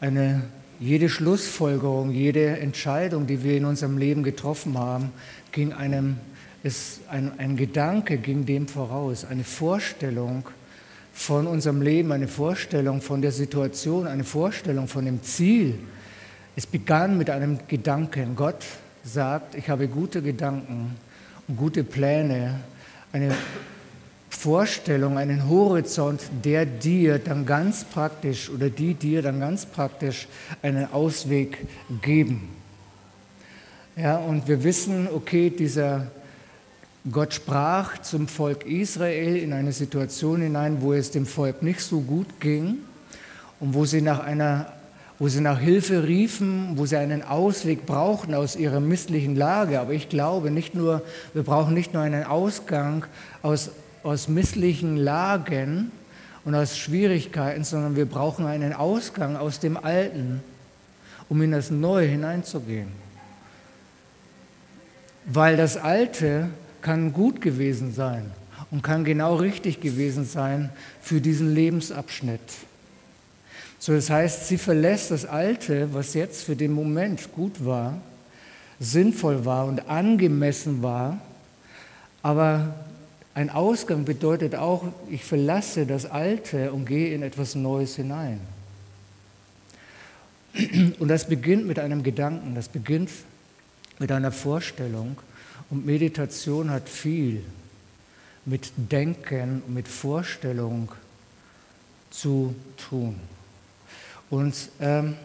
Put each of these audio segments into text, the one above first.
eine, jede Schlussfolgerung, jede Entscheidung, die wir in unserem Leben getroffen haben, ging einem, ist ein, ein Gedanke ging dem voraus, eine Vorstellung von unserem Leben, eine Vorstellung von der Situation, eine Vorstellung von dem Ziel. Es begann mit einem Gedanken. Gott sagt, ich habe gute Gedanken und gute Pläne, eine Vorstellung, einen Horizont, der dir dann ganz praktisch oder die dir dann ganz praktisch einen Ausweg geben. Ja, und wir wissen, okay, dieser Gott sprach zum Volk Israel in eine Situation hinein, wo es dem Volk nicht so gut ging und wo sie nach einer wo sie nach Hilfe riefen, wo sie einen Ausweg brauchten aus ihrer misslichen Lage. Aber ich glaube nicht nur, wir brauchen nicht nur einen Ausgang aus, aus misslichen Lagen und aus Schwierigkeiten, sondern wir brauchen einen Ausgang aus dem Alten, um in das Neue hineinzugehen. Weil das Alte kann gut gewesen sein und kann genau richtig gewesen sein für diesen Lebensabschnitt. So, das heißt, sie verlässt das Alte, was jetzt für den Moment gut war, sinnvoll war und angemessen war, aber ein Ausgang bedeutet auch, ich verlasse das Alte und gehe in etwas Neues hinein. Und das beginnt mit einem Gedanken, das beginnt mit einer Vorstellung. Und Meditation hat viel mit Denken mit Vorstellung zu tun. Und ähm,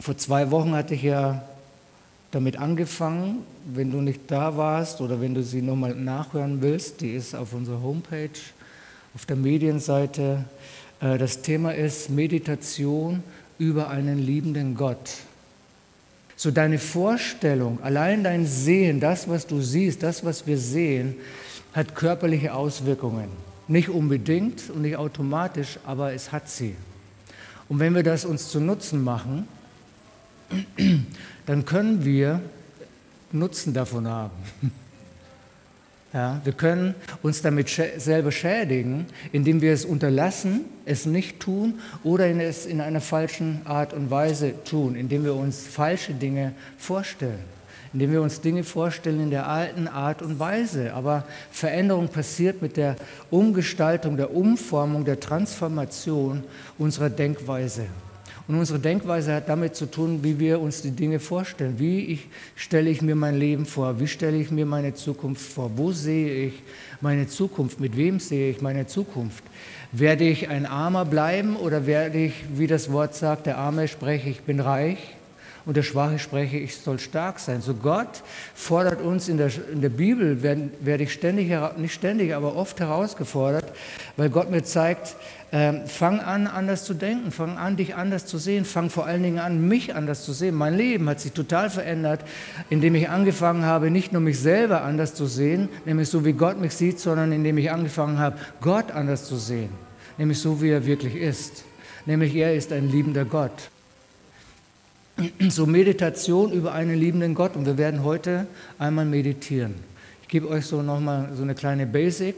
vor zwei Wochen hatte ich ja damit angefangen. Wenn du nicht da warst oder wenn du sie nochmal nachhören willst, die ist auf unserer Homepage, auf der Medienseite. Äh, das Thema ist Meditation über einen liebenden Gott. So deine Vorstellung, allein dein Sehen, das, was du siehst, das, was wir sehen, hat körperliche Auswirkungen. Nicht unbedingt und nicht automatisch, aber es hat sie. Und wenn wir das uns zu Nutzen machen, dann können wir Nutzen davon haben. Ja, wir können uns damit selber schädigen, indem wir es unterlassen, es nicht tun oder es in einer falschen Art und Weise tun, indem wir uns falsche Dinge vorstellen, indem wir uns Dinge vorstellen in der alten Art und Weise. Aber Veränderung passiert mit der Umgestaltung, der Umformung, der Transformation unserer Denkweise. Und unsere Denkweise hat damit zu tun, wie wir uns die Dinge vorstellen. Wie ich, stelle ich mir mein Leben vor? Wie stelle ich mir meine Zukunft vor? Wo sehe ich meine Zukunft? Mit wem sehe ich meine Zukunft? Werde ich ein Armer bleiben oder werde ich, wie das Wort sagt, der Arme spreche, ich bin reich? und der Schwache spreche, ich soll stark sein. So Gott fordert uns in der, in der Bibel, werde, werde ich ständig, nicht ständig, aber oft herausgefordert, weil Gott mir zeigt, äh, fang an, anders zu denken, fang an, dich anders zu sehen, fang vor allen Dingen an, mich anders zu sehen. Mein Leben hat sich total verändert, indem ich angefangen habe, nicht nur mich selber anders zu sehen, nämlich so wie Gott mich sieht, sondern indem ich angefangen habe, Gott anders zu sehen, nämlich so wie er wirklich ist. Nämlich er ist ein liebender Gott so Meditation über einen liebenden Gott. Und wir werden heute einmal meditieren. Ich gebe euch so nochmal so eine kleine Basic.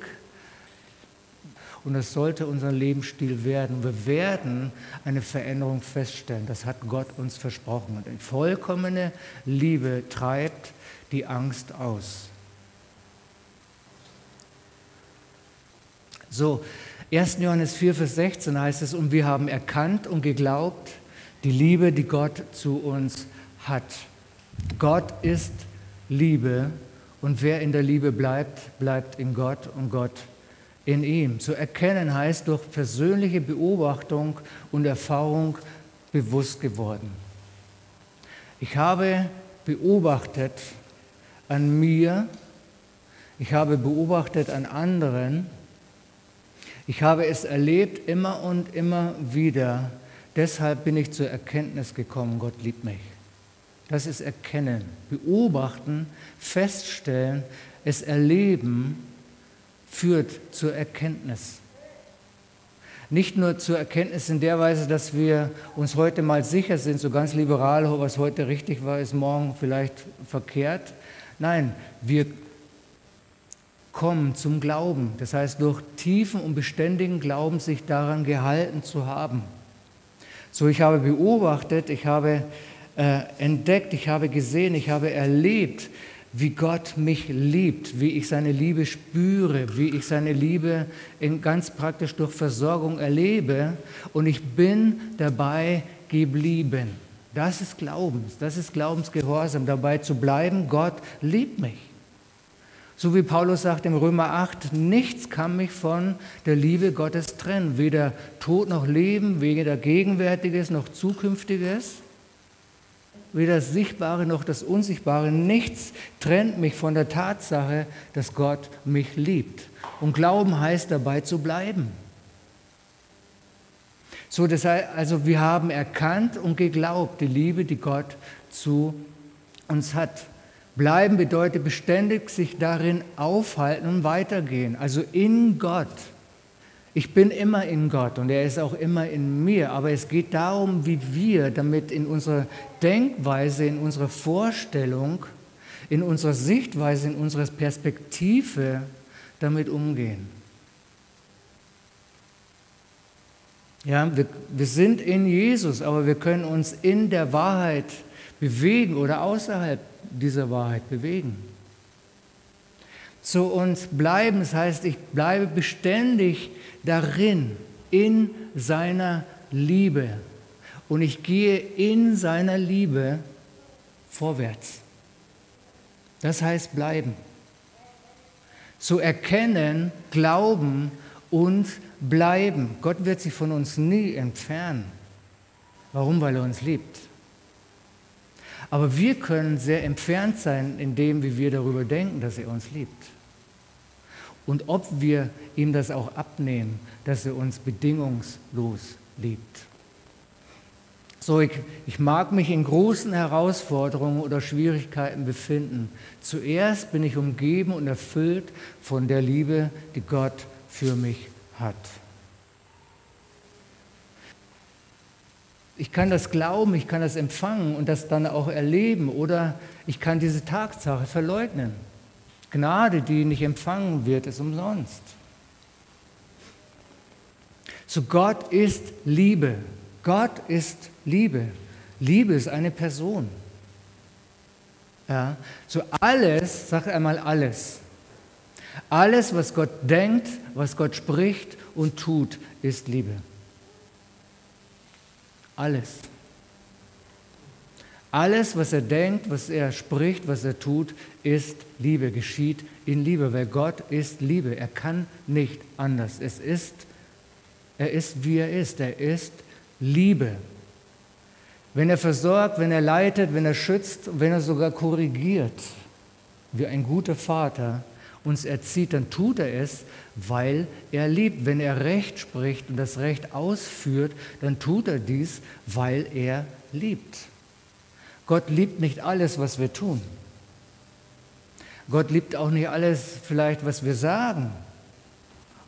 Und das sollte unser Lebensstil werden. Wir werden eine Veränderung feststellen. Das hat Gott uns versprochen. Und die vollkommene Liebe treibt die Angst aus. So, 1. Johannes 4, Vers 16 heißt es, und wir haben erkannt und geglaubt, die Liebe, die Gott zu uns hat. Gott ist Liebe und wer in der Liebe bleibt, bleibt in Gott und Gott in ihm. Zu erkennen heißt durch persönliche Beobachtung und Erfahrung bewusst geworden. Ich habe beobachtet an mir, ich habe beobachtet an anderen, ich habe es erlebt immer und immer wieder, Deshalb bin ich zur Erkenntnis gekommen, Gott liebt mich. Das ist Erkennen, Beobachten, Feststellen, es erleben führt zur Erkenntnis. Nicht nur zur Erkenntnis in der Weise, dass wir uns heute mal sicher sind, so ganz liberal, was heute richtig war, ist morgen vielleicht verkehrt. Nein, wir kommen zum Glauben. Das heißt, durch tiefen und beständigen Glauben sich daran gehalten zu haben So, ich habe beobachtet, ich habe äh, entdeckt, ich habe gesehen, ich habe erlebt, wie Gott mich liebt, wie ich seine Liebe spüre, wie ich seine Liebe in ganz praktisch durch Versorgung erlebe und ich bin dabei geblieben. Das ist Glaubens, das ist Glaubensgehorsam, dabei zu bleiben, Gott liebt mich. So wie Paulus sagt im Römer 8, nichts kann mich von der Liebe Gottes trennen, weder Tod noch Leben, weder Gegenwärtiges noch Zukünftiges weder das Sichtbare noch das Unsichtbare, nichts trennt mich von der Tatsache, dass Gott mich liebt. Und Glauben heißt dabei zu bleiben. So, das heißt, also wir haben erkannt und geglaubt die Liebe, die Gott zu uns hat. Bleiben bedeutet beständig sich darin aufhalten und weitergehen, also in Gott. Ich bin immer in Gott und er ist auch immer in mir, aber es geht darum, wie wir damit in unserer Denkweise, in unserer Vorstellung, in unserer Sichtweise, in unserer Perspektive damit umgehen. Ja, wir, wir sind in Jesus, aber wir können uns in der Wahrheit bewegen oder außerhalb dieser Wahrheit bewegen. Zu uns bleiben, das heißt, ich bleibe beständig darin, in seiner Liebe. Und ich gehe in seiner Liebe vorwärts. Das heißt bleiben. Zu erkennen, glauben und bleiben. Gott wird sich von uns nie entfernen. Warum? Weil er uns liebt. Aber wir können sehr entfernt sein in dem, wie wir darüber denken, dass er uns liebt und ob wir ihm das auch abnehmen, dass er uns bedingungslos liebt. So, ich, ich mag mich in großen Herausforderungen oder Schwierigkeiten befinden. Zuerst bin ich umgeben und erfüllt von der Liebe, die Gott für mich hat. Ich kann das glauben, ich kann das empfangen und das dann auch erleben oder ich kann diese Tatsache verleugnen. Gnade, die nicht empfangen wird, ist umsonst. So Gott ist Liebe. Gott ist Liebe. Liebe ist eine Person. Ja, so alles, sag einmal alles. Alles, was Gott denkt, was Gott spricht und tut, ist Liebe. Alles. Alles, was er denkt, was er spricht, was er tut, ist Liebe, geschieht in Liebe, weil Gott ist Liebe. Er kann nicht anders. Es ist, er ist, wie er ist. Er ist Liebe. Wenn er versorgt, wenn er leitet, wenn er schützt, wenn er sogar korrigiert, wie ein guter Vater uns erzieht, dann tut er es, weil er liebt. Wenn er Recht spricht und das Recht ausführt, dann tut er dies, weil er liebt. Gott liebt nicht alles, was wir tun. Gott liebt auch nicht alles vielleicht, was wir sagen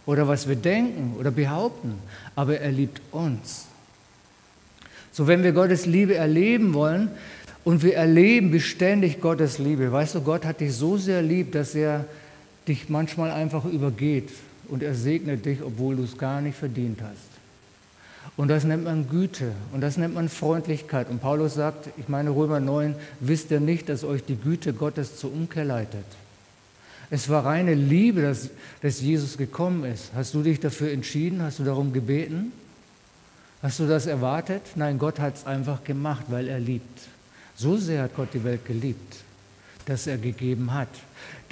oder was wir denken oder behaupten, aber er liebt uns. So, wenn wir Gottes Liebe erleben wollen und wir erleben beständig Gottes Liebe, weißt du, Gott hat dich so sehr lieb, dass er dich manchmal einfach übergeht und er segnet dich, obwohl du es gar nicht verdient hast. Und das nennt man Güte und das nennt man Freundlichkeit. Und Paulus sagt, ich meine Römer 9, wisst ihr nicht, dass euch die Güte Gottes zur Umkehr leitet? Es war reine Liebe, dass, dass Jesus gekommen ist. Hast du dich dafür entschieden? Hast du darum gebeten? Hast du das erwartet? Nein, Gott hat es einfach gemacht, weil er liebt. So sehr hat Gott die Welt geliebt, dass er gegeben hat.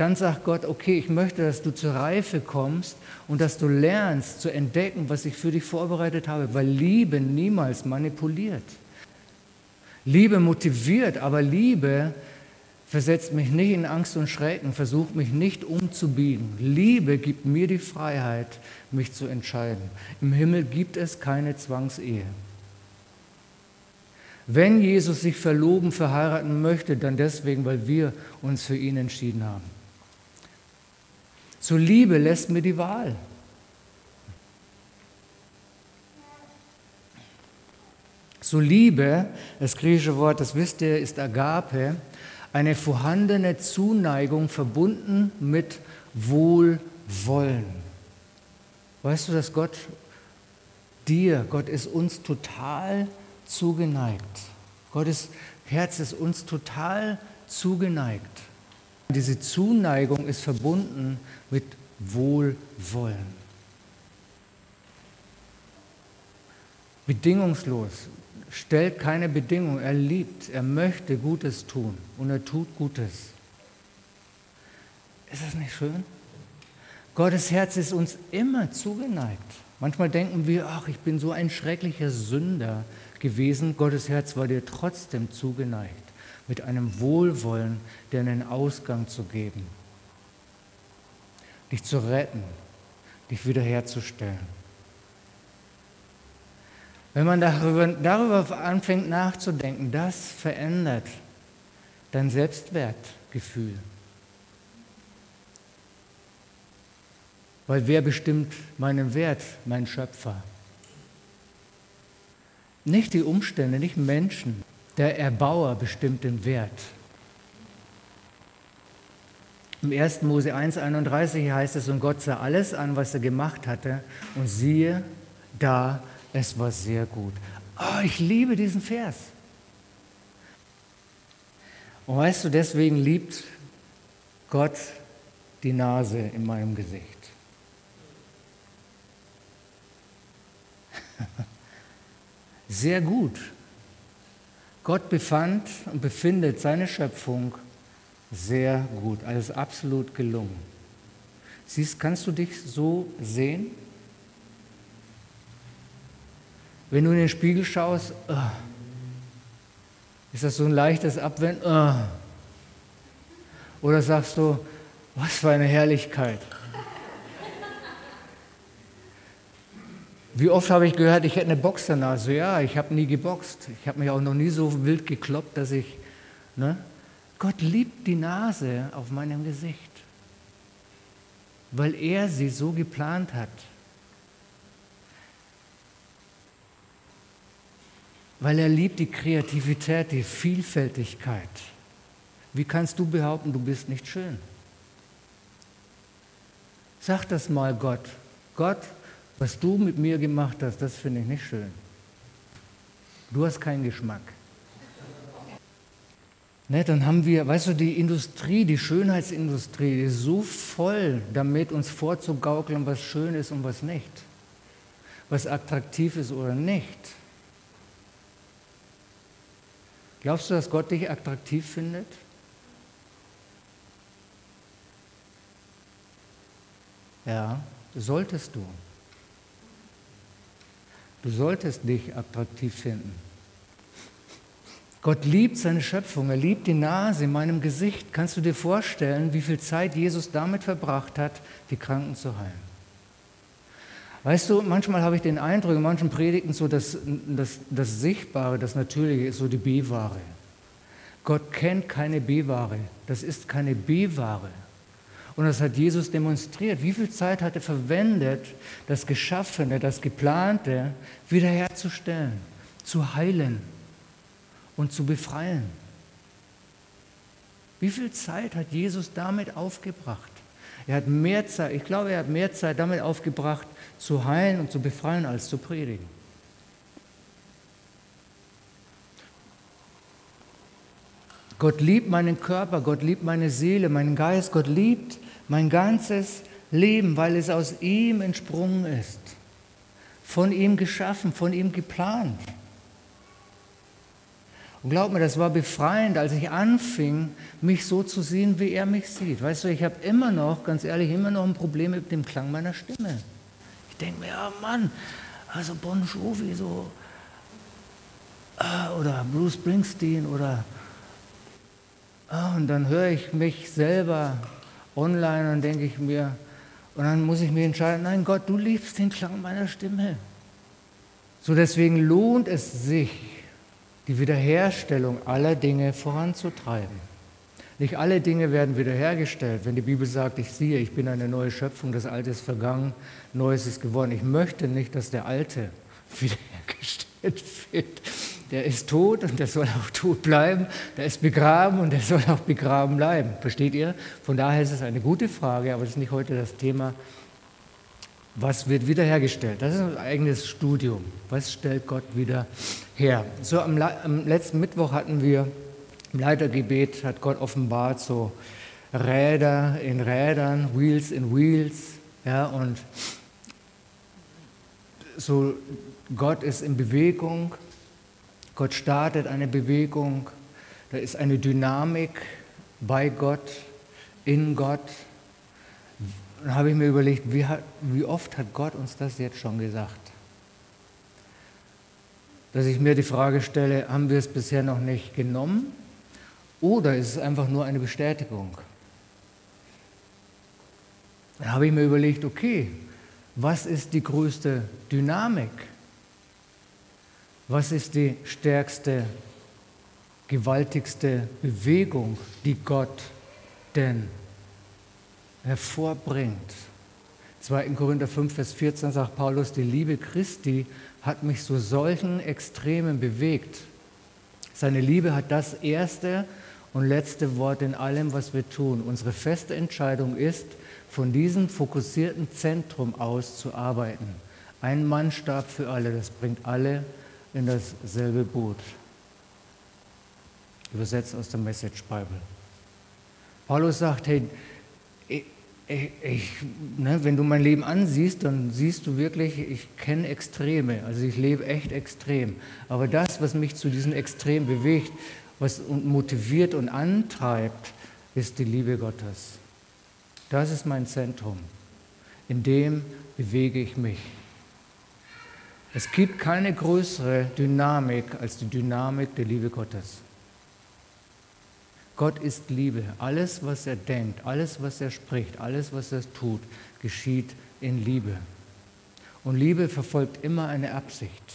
Dann sagt Gott, okay, ich möchte, dass du zur Reife kommst und dass du lernst zu entdecken, was ich für dich vorbereitet habe, weil Liebe niemals manipuliert. Liebe motiviert, aber Liebe versetzt mich nicht in Angst und Schrecken, versucht mich nicht umzubiegen. Liebe gibt mir die Freiheit, mich zu entscheiden. Im Himmel gibt es keine Zwangsehe. Wenn Jesus sich verloben, verheiraten möchte, dann deswegen, weil wir uns für ihn entschieden haben. Zur Liebe lässt mir die Wahl. Zur Liebe, das griechische Wort, das wisst ihr, ist Agape, eine vorhandene Zuneigung verbunden mit Wohlwollen. Weißt du, dass Gott dir, Gott ist uns total zugeneigt. Gottes Herz ist uns total zugeneigt. Diese Zuneigung ist verbunden mit Wohlwollen. Bedingungslos, stellt keine Bedingung, er liebt, er möchte Gutes tun und er tut Gutes. Ist das nicht schön? Gottes Herz ist uns immer zugeneigt. Manchmal denken wir, ach, ich bin so ein schrecklicher Sünder gewesen. Gottes Herz war dir trotzdem zugeneigt, mit einem Wohlwollen, dir einen Ausgang zu geben, dich zu retten, dich wiederherzustellen. Wenn man darüber, darüber anfängt nachzudenken, das verändert dein Selbstwertgefühl. Weil wer bestimmt meinen Wert? Mein Schöpfer. Nicht die Umstände, nicht Menschen. Der Erbauer bestimmt den Wert. Im 1. Mose 1,31 heißt es, und Gott sah alles an, was er gemacht hatte, und siehe, da es war sehr gut. Oh, ich liebe diesen Vers. Und weißt du, deswegen liebt Gott die Nase in meinem Gesicht. Sehr gut. Gott befand und befindet seine Schöpfung sehr gut, alles absolut gelungen. Siehst, kannst du dich so sehen? Wenn du in den Spiegel schaust, oh, ist das so ein leichtes Abwenden? Oh. Oder sagst du, was für eine Herrlichkeit? Wie oft habe ich gehört, ich hätte eine Boxernase? Ja, ich habe nie geboxt. Ich habe mich auch noch nie so wild gekloppt, dass ich. Ne? Gott liebt die Nase auf meinem Gesicht, weil er sie so geplant hat. weil er liebt die Kreativität, die Vielfältigkeit. Wie kannst du behaupten, du bist nicht schön? Sag das mal Gott. Gott, was du mit mir gemacht hast, das finde ich nicht schön. Du hast keinen Geschmack. Ne, dann haben wir, weißt du, die Industrie, die Schönheitsindustrie, die ist so voll damit, uns vorzugaukeln, was schön ist und was nicht. Was attraktiv ist oder nicht. Glaubst du, dass Gott dich attraktiv findet? Ja, solltest du. Du solltest dich attraktiv finden. Gott liebt seine Schöpfung, er liebt die Nase in meinem Gesicht. Kannst du dir vorstellen, wie viel Zeit Jesus damit verbracht hat, die Kranken zu heilen? Weißt du, manchmal habe ich den Eindruck, in manchen Predigten so, dass das, das Sichtbare, das Natürliche ist so die B-Ware. Gott kennt keine B-Ware. Das ist keine B-Ware. Und das hat Jesus demonstriert. Wie viel Zeit hat er verwendet, das Geschaffene, das Geplante wiederherzustellen, zu heilen und zu befreien? Wie viel Zeit hat Jesus damit aufgebracht? Er hat mehr Zeit, ich glaube, er hat mehr Zeit damit aufgebracht, zu heilen und zu befreien, als zu predigen. Gott liebt meinen Körper, Gott liebt meine Seele, meinen Geist, Gott liebt mein ganzes Leben, weil es aus ihm entsprungen ist, von ihm geschaffen, von ihm geplant. Und glaub mir, das war befreiend, als ich anfing, mich so zu sehen, wie er mich sieht. Weißt du, ich habe immer noch, ganz ehrlich, immer noch ein Problem mit dem Klang meiner Stimme. Ich denke mir, ja Mann, also Bon Jovi so, äh, oder Bruce Springsteen oder, äh, und dann höre ich mich selber online und denke ich mir, und dann muss ich mich entscheiden, nein Gott, du liebst den Klang meiner Stimme. So deswegen lohnt es sich, die Wiederherstellung aller Dinge voranzutreiben. Nicht alle Dinge werden wiederhergestellt. Wenn die Bibel sagt, ich siehe, ich bin eine neue Schöpfung, das Alte ist vergangen, Neues ist geworden. Ich möchte nicht, dass der Alte wiederhergestellt wird. Der ist tot und der soll auch tot bleiben. Der ist begraben und der soll auch begraben bleiben. Versteht ihr? Von daher ist es eine gute Frage, aber das ist nicht heute das Thema. Was wird wiederhergestellt? Das ist ein eigenes Studium. Was stellt Gott wieder her? So am, am letzten Mittwoch hatten wir im Leitergebet, hat Gott offenbart so Räder in Rädern, Wheels in Wheels. Ja, und so Gott ist in Bewegung, Gott startet eine Bewegung, da ist eine Dynamik bei Gott, in Gott. Dann habe ich mir überlegt, wie, hat, wie oft hat Gott uns das jetzt schon gesagt? Dass ich mir die Frage stelle, haben wir es bisher noch nicht genommen oder ist es einfach nur eine Bestätigung? Dann habe ich mir überlegt, okay, was ist die größte Dynamik? Was ist die stärkste, gewaltigste Bewegung, die Gott denn hervorbringt? 2. Korinther 5, Vers 14 sagt Paulus, die Liebe Christi hat mich zu solchen Extremen bewegt. Seine Liebe hat das erste und letzte Wort in allem, was wir tun. Unsere feste Entscheidung ist, von diesem fokussierten Zentrum aus zu arbeiten. Ein Mannstab für alle, das bringt alle in dasselbe Boot. Übersetzt aus der Message Bible. Paulus sagt, hey, ich, ich, ne, wenn du mein Leben ansiehst, dann siehst du wirklich, ich kenne Extreme, also ich lebe echt extrem. Aber das, was mich zu diesen Extremen bewegt, was motiviert und antreibt, ist die Liebe Gottes. Das ist mein Zentrum. In dem bewege ich mich. Es gibt keine größere Dynamik als die Dynamik der Liebe Gottes. Gott ist Liebe. Alles, was er denkt, alles, was er spricht, alles, was er tut, geschieht in Liebe. Und Liebe verfolgt immer eine Absicht.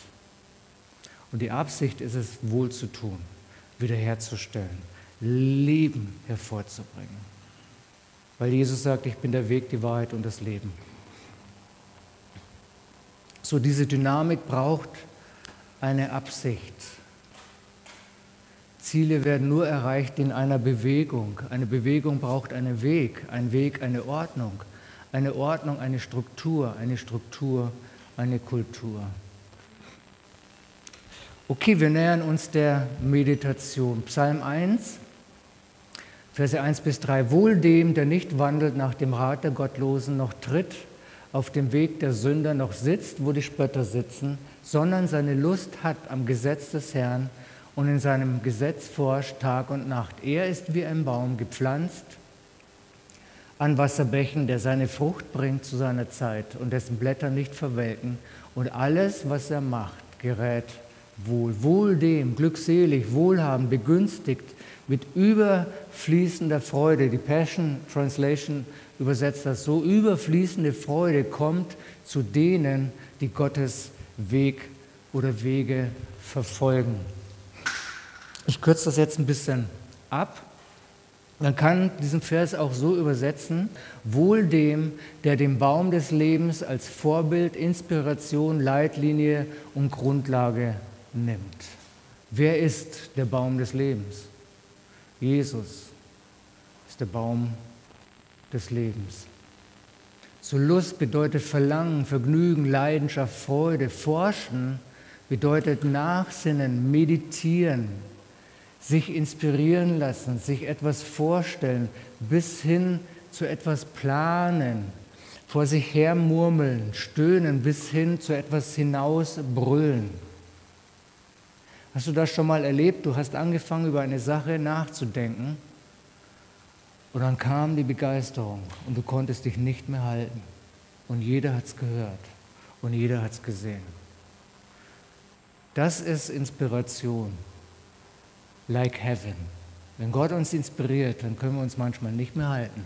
Und die Absicht ist es, wohl zu tun, wiederherzustellen, Leben hervorzubringen. Weil Jesus sagt, ich bin der Weg, die Wahrheit und das Leben. So diese Dynamik braucht eine Absicht. Ziele werden nur erreicht in einer Bewegung. Eine Bewegung braucht einen Weg, ein Weg eine Ordnung, eine Ordnung eine Struktur, eine Struktur eine Kultur. Okay, wir nähern uns der Meditation. Psalm 1, Verse 1 bis 3. Wohl dem, der nicht wandelt nach dem Rat der Gottlosen, noch tritt auf dem Weg der Sünder noch sitzt, wo die Spötter sitzen, sondern seine Lust hat am Gesetz des Herrn und in seinem Gesetz forscht Tag und Nacht. Er ist wie ein Baum gepflanzt an Wasserbächen, der seine Frucht bringt zu seiner Zeit und dessen Blätter nicht verwelken und alles, was er macht, gerät wohl. Wohl dem, glückselig, wohlhabend, begünstigt mit überfließender Freude. Die Passion Translation übersetzt das so, überfließende Freude kommt zu denen, die Gottes Weg oder Wege verfolgen. Ich kürze das jetzt ein bisschen ab. Man kann diesen Vers auch so übersetzen, wohl dem, der den Baum des Lebens als Vorbild, Inspiration, Leitlinie und Grundlage nimmt. Wer ist der Baum des Lebens? Jesus ist der Baum des Lebens. So Lust bedeutet Verlangen, Vergnügen, Leidenschaft, Freude. Forschen bedeutet Nachsinnen, Meditieren, sich inspirieren lassen, sich etwas vorstellen, bis hin zu etwas planen, vor sich her murmeln, stöhnen, bis hin zu etwas hinaus brüllen. Hast du das schon mal erlebt? Du hast angefangen, über eine Sache nachzudenken und dann kam die Begeisterung und du konntest dich nicht mehr halten. Und jeder hat es gehört und jeder hat es gesehen. Das ist Inspiration, like heaven. Wenn Gott uns inspiriert, dann können wir uns manchmal nicht mehr halten.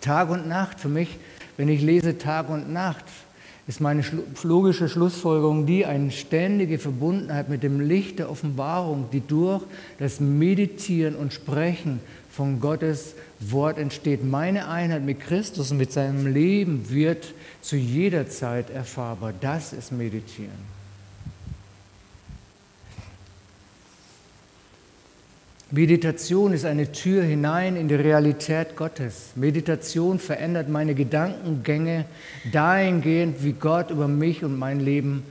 Tag und Nacht, für mich, wenn ich lese Tag und Nacht, ist meine logische Schlussfolgerung die, eine ständige Verbundenheit mit dem Licht der Offenbarung, die durch das Meditieren und Sprechen von Gottes Wort entsteht. Meine Einheit mit Christus und mit seinem Leben wird zu jeder Zeit erfahrbar. Das ist Meditieren. Meditation ist eine Tür hinein in die Realität Gottes. Meditation verändert meine Gedankengänge dahingehend, wie Gott über mich und mein Leben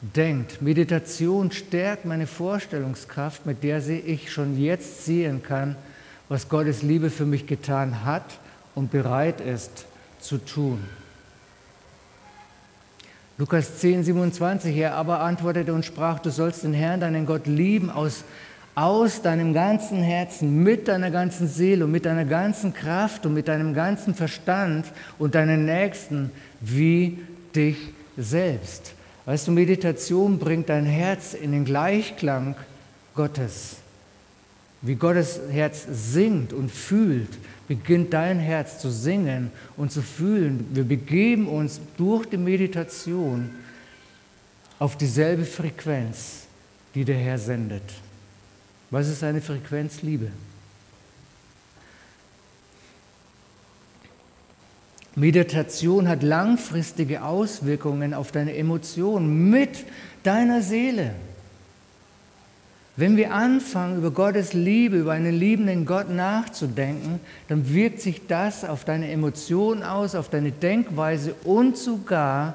denkt. Meditation stärkt meine Vorstellungskraft, mit der ich schon jetzt sehen kann, was Gottes Liebe für mich getan hat und bereit ist zu tun. Lukas 10, 27, er aber antwortete und sprach, du sollst den Herrn, deinen Gott lieben aus aus deinem ganzen Herzen, mit deiner ganzen Seele und mit deiner ganzen Kraft und mit deinem ganzen Verstand und deinen Nächsten wie dich selbst. Weißt du, Meditation bringt dein Herz in den Gleichklang Gottes. Wie Gottes Herz singt und fühlt, beginnt dein Herz zu singen und zu fühlen. Wir begeben uns durch die Meditation auf dieselbe Frequenz, die der Herr sendet. Was ist eine Frequenz Liebe? Meditation hat langfristige Auswirkungen auf deine Emotionen mit deiner Seele. Wenn wir anfangen, über Gottes Liebe, über einen liebenden Gott nachzudenken, dann wirkt sich das auf deine Emotionen aus, auf deine Denkweise und sogar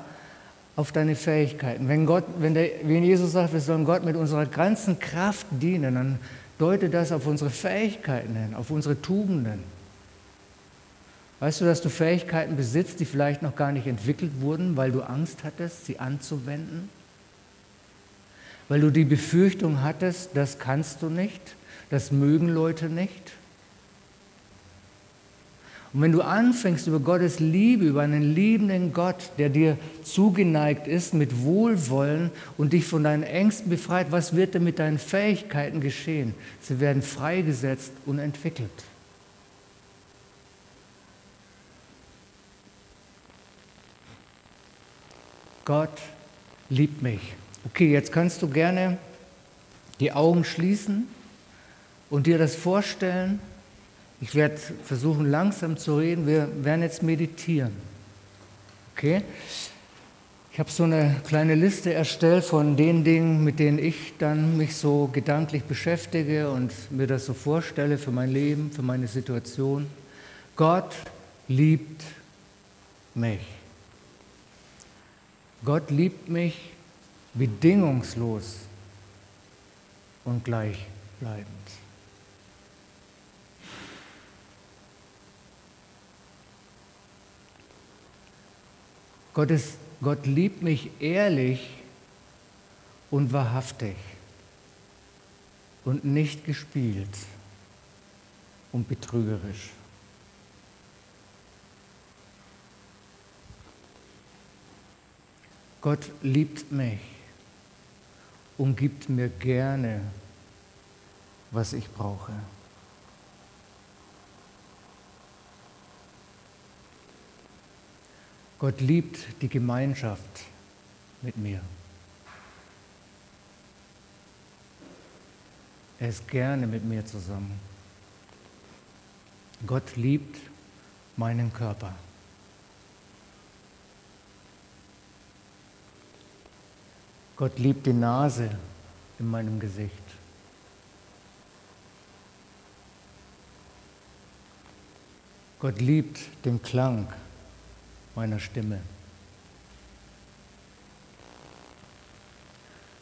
auf deine Fähigkeiten. Wenn, Gott, wenn, der, wenn Jesus sagt, wir sollen Gott mit unserer ganzen Kraft dienen, dann deutet das auf unsere Fähigkeiten hin, auf unsere Tugenden. Weißt du, dass du Fähigkeiten besitzt, die vielleicht noch gar nicht entwickelt wurden, weil du Angst hattest, sie anzuwenden? Weil du die Befürchtung hattest, das kannst du nicht, das mögen Leute nicht? Und wenn du anfängst über Gottes Liebe, über einen liebenden Gott, der dir zugeneigt ist mit Wohlwollen und dich von deinen Ängsten befreit, was wird denn mit deinen Fähigkeiten geschehen? Sie werden freigesetzt und entwickelt. Gott liebt mich. Okay, jetzt kannst du gerne die Augen schließen und dir das vorstellen, ich werde versuchen, langsam zu reden. Wir werden jetzt meditieren. Okay? Ich habe so eine kleine Liste erstellt von den Dingen, mit denen ich dann mich so gedanklich beschäftige und mir das so vorstelle für mein Leben, für meine Situation. Gott liebt mich. Gott liebt mich bedingungslos und gleichbleibend. Gott, ist, Gott liebt mich ehrlich und wahrhaftig und nicht gespielt und betrügerisch. Gott liebt mich und gibt mir gerne, was ich brauche. Gott liebt die Gemeinschaft mit mir. Er ist gerne mit mir zusammen. Gott liebt meinen Körper. Gott liebt die Nase in meinem Gesicht. Gott liebt den Klang meiner Stimme.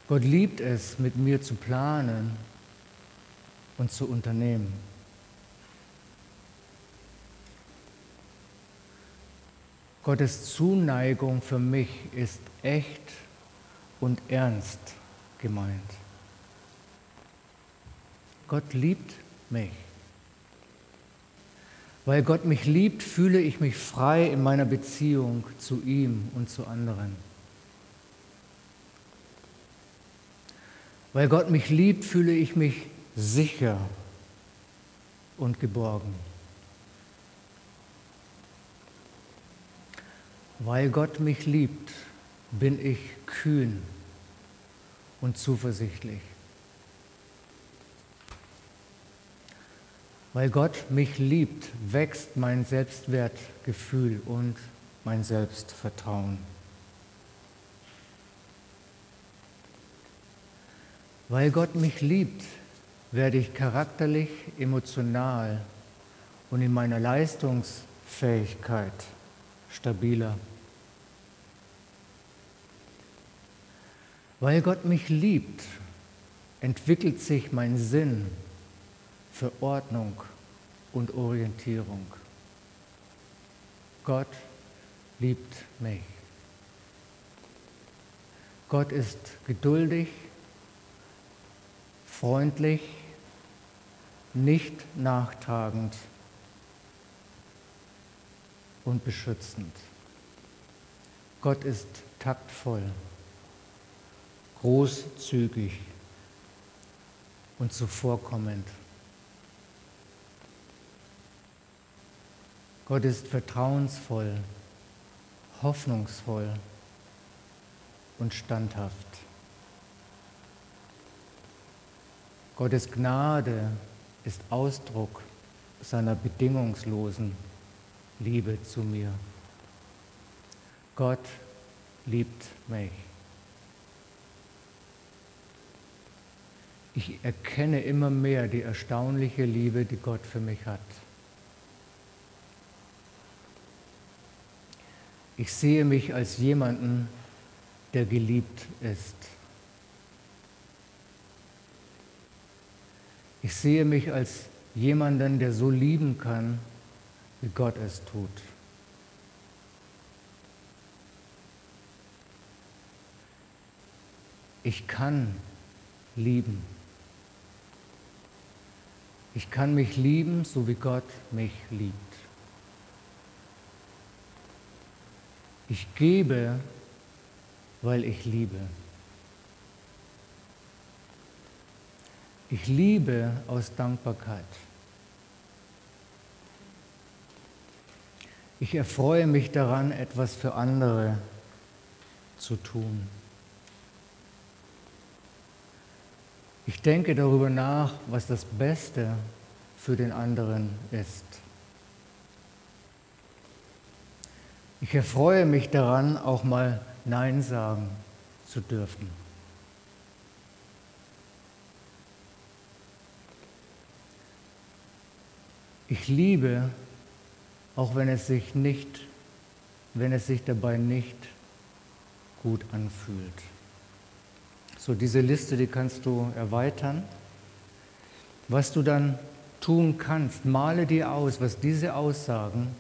Gott liebt es, mit mir zu planen und zu unternehmen. Gottes Zuneigung für mich ist echt und ernst gemeint. Gott liebt mich. Weil Gott mich liebt, fühle ich mich frei in meiner Beziehung zu ihm und zu anderen. Weil Gott mich liebt, fühle ich mich sicher und geborgen. Weil Gott mich liebt, bin ich kühn und zuversichtlich. Weil Gott mich liebt, wächst mein Selbstwertgefühl und mein Selbstvertrauen. Weil Gott mich liebt, werde ich charakterlich, emotional und in meiner Leistungsfähigkeit stabiler. Weil Gott mich liebt, entwickelt sich mein Sinn für Ordnung und Orientierung. Gott liebt mich. Gott ist geduldig, freundlich, nicht nachtragend und beschützend. Gott ist taktvoll, großzügig und zuvorkommend. Gott ist vertrauensvoll, hoffnungsvoll und standhaft. Gottes Gnade ist Ausdruck seiner bedingungslosen Liebe zu mir. Gott liebt mich. Ich erkenne immer mehr die erstaunliche Liebe, die Gott für mich hat. Ich sehe mich als jemanden, der geliebt ist. Ich sehe mich als jemanden, der so lieben kann, wie Gott es tut. Ich kann lieben. Ich kann mich lieben, so wie Gott mich liebt. Ich gebe, weil ich liebe. Ich liebe aus Dankbarkeit. Ich erfreue mich daran, etwas für andere zu tun. Ich denke darüber nach, was das Beste für den anderen ist. Ich erfreue mich daran, auch mal Nein sagen zu dürfen. Ich liebe, auch wenn es sich nicht, wenn es sich dabei nicht gut anfühlt. So, diese Liste, die kannst du erweitern. Was du dann tun kannst, male dir aus, was diese Aussagen,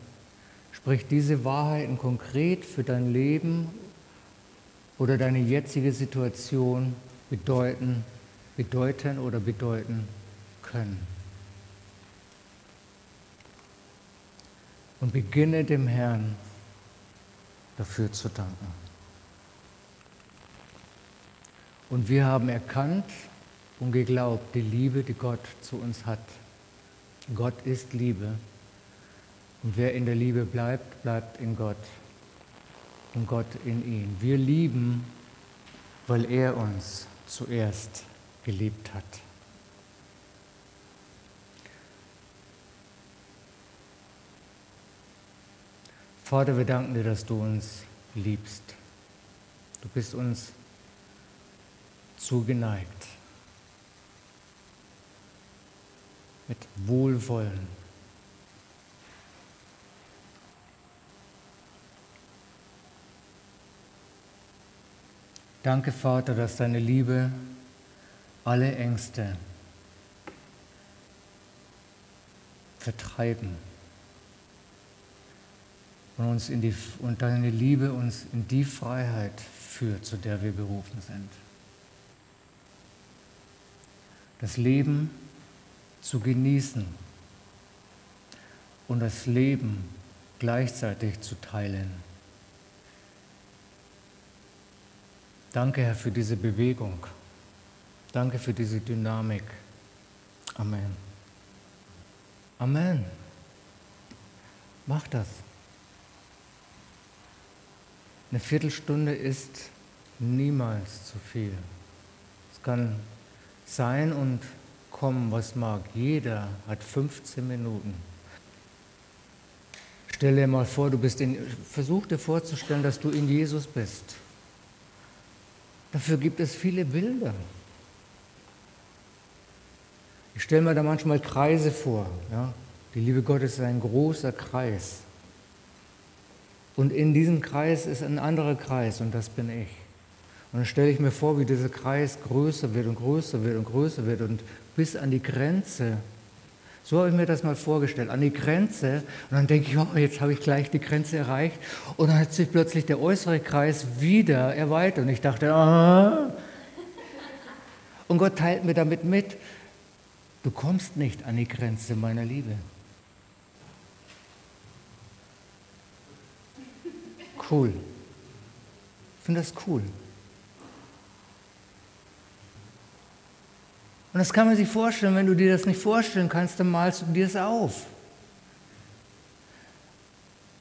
sprich diese Wahrheiten konkret für dein Leben oder deine jetzige Situation bedeuten, bedeuten oder bedeuten können. und beginne dem Herrn dafür zu danken. Und wir haben erkannt und geglaubt, die Liebe, die Gott zu uns hat. Gott ist Liebe. Und wer in der Liebe bleibt, bleibt in Gott. Und Gott in ihn. Wir lieben, weil er uns zuerst geliebt hat. Vater, wir danken dir, dass du uns liebst. Du bist uns zugeneigt. Mit Wohlwollen. Danke, Vater, dass deine Liebe alle Ängste vertreiben und, uns in die, und deine Liebe uns in die Freiheit führt, zu der wir berufen sind. Das Leben zu genießen und das Leben gleichzeitig zu teilen. Danke, Herr, für diese Bewegung. Danke für diese Dynamik. Amen. Amen. Mach das. Eine Viertelstunde ist niemals zu viel. Es kann sein und kommen, was mag. Jeder hat 15 Minuten. Stell dir mal vor, du bist in, versuch dir vorzustellen, dass du in Jesus bist. Dafür gibt es viele Bilder. Ich stelle mir da manchmal Kreise vor. Ja? Die Liebe Gottes ist ein großer Kreis. Und in diesem Kreis ist ein anderer Kreis und das bin ich. Und dann stelle ich mir vor, wie dieser Kreis größer wird und größer wird und größer wird und bis an die Grenze. So habe ich mir das mal vorgestellt, an die Grenze. Und dann denke ich, oh, jetzt habe ich gleich die Grenze erreicht. Und dann hat sich plötzlich der äußere Kreis wieder erweitert. Und ich dachte, ah. Und Gott teilt mir damit mit, du kommst nicht an die Grenze meiner Liebe. Cool. Ich finde das cool. Und das kann man sich vorstellen. Wenn du dir das nicht vorstellen kannst, dann malst du dir es auf.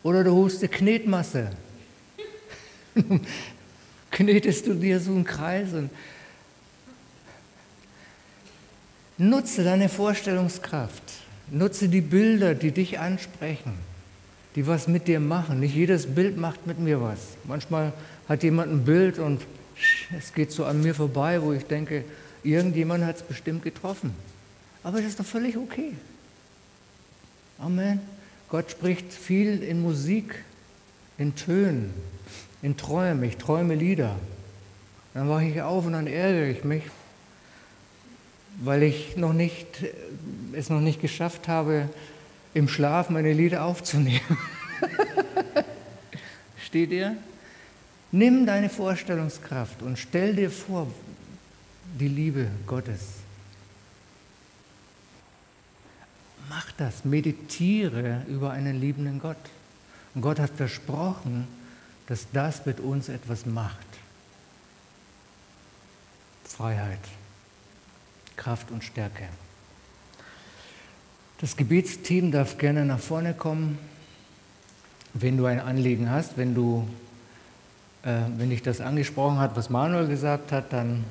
Oder du holst dir Knetmasse. Knetest du dir so einen Kreis und nutze deine Vorstellungskraft. Nutze die Bilder, die dich ansprechen, die was mit dir machen. Nicht jedes Bild macht mit mir was. Manchmal hat jemand ein Bild und es geht so an mir vorbei, wo ich denke, Irgendjemand hat es bestimmt getroffen. Aber das ist doch völlig okay. Amen. Gott spricht viel in Musik, in Tönen, in Träumen. Ich träume Lieder. Dann wache ich auf und dann ärgere ich mich, weil ich noch nicht, es noch nicht geschafft habe, im Schlaf meine Lieder aufzunehmen. Steht ihr? Nimm deine Vorstellungskraft und stell dir vor, die Liebe Gottes. Mach das, meditiere über einen liebenden Gott. Und Gott hat versprochen, dass das mit uns etwas macht. Freiheit, Kraft und Stärke. Das Gebetsteam darf gerne nach vorne kommen, wenn du ein Anliegen hast, wenn du, äh, wenn dich das angesprochen hat, was Manuel gesagt hat, dann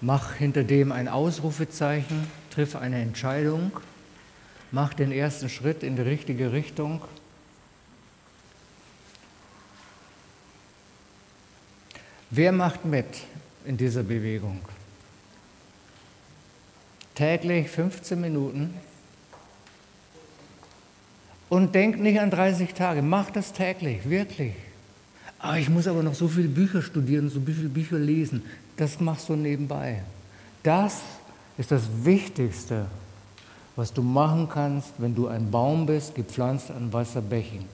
Mach hinter dem ein Ausrufezeichen, triff eine Entscheidung, mach den ersten Schritt in die richtige Richtung. Wer macht mit in dieser Bewegung? Täglich 15 Minuten. Und denk nicht an 30 Tage, mach das täglich, wirklich. Ah, ich muss aber noch so viele Bücher studieren, so viele Bücher lesen das machst du nebenbei. Das ist das Wichtigste, was du machen kannst, wenn du ein Baum bist, gepflanzt an Wasserbächen.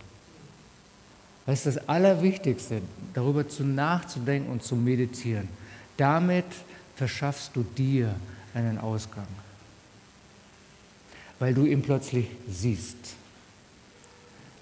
Das ist das Allerwichtigste, darüber zu nachzudenken und zu meditieren. Damit verschaffst du dir einen Ausgang, weil du ihn plötzlich siehst.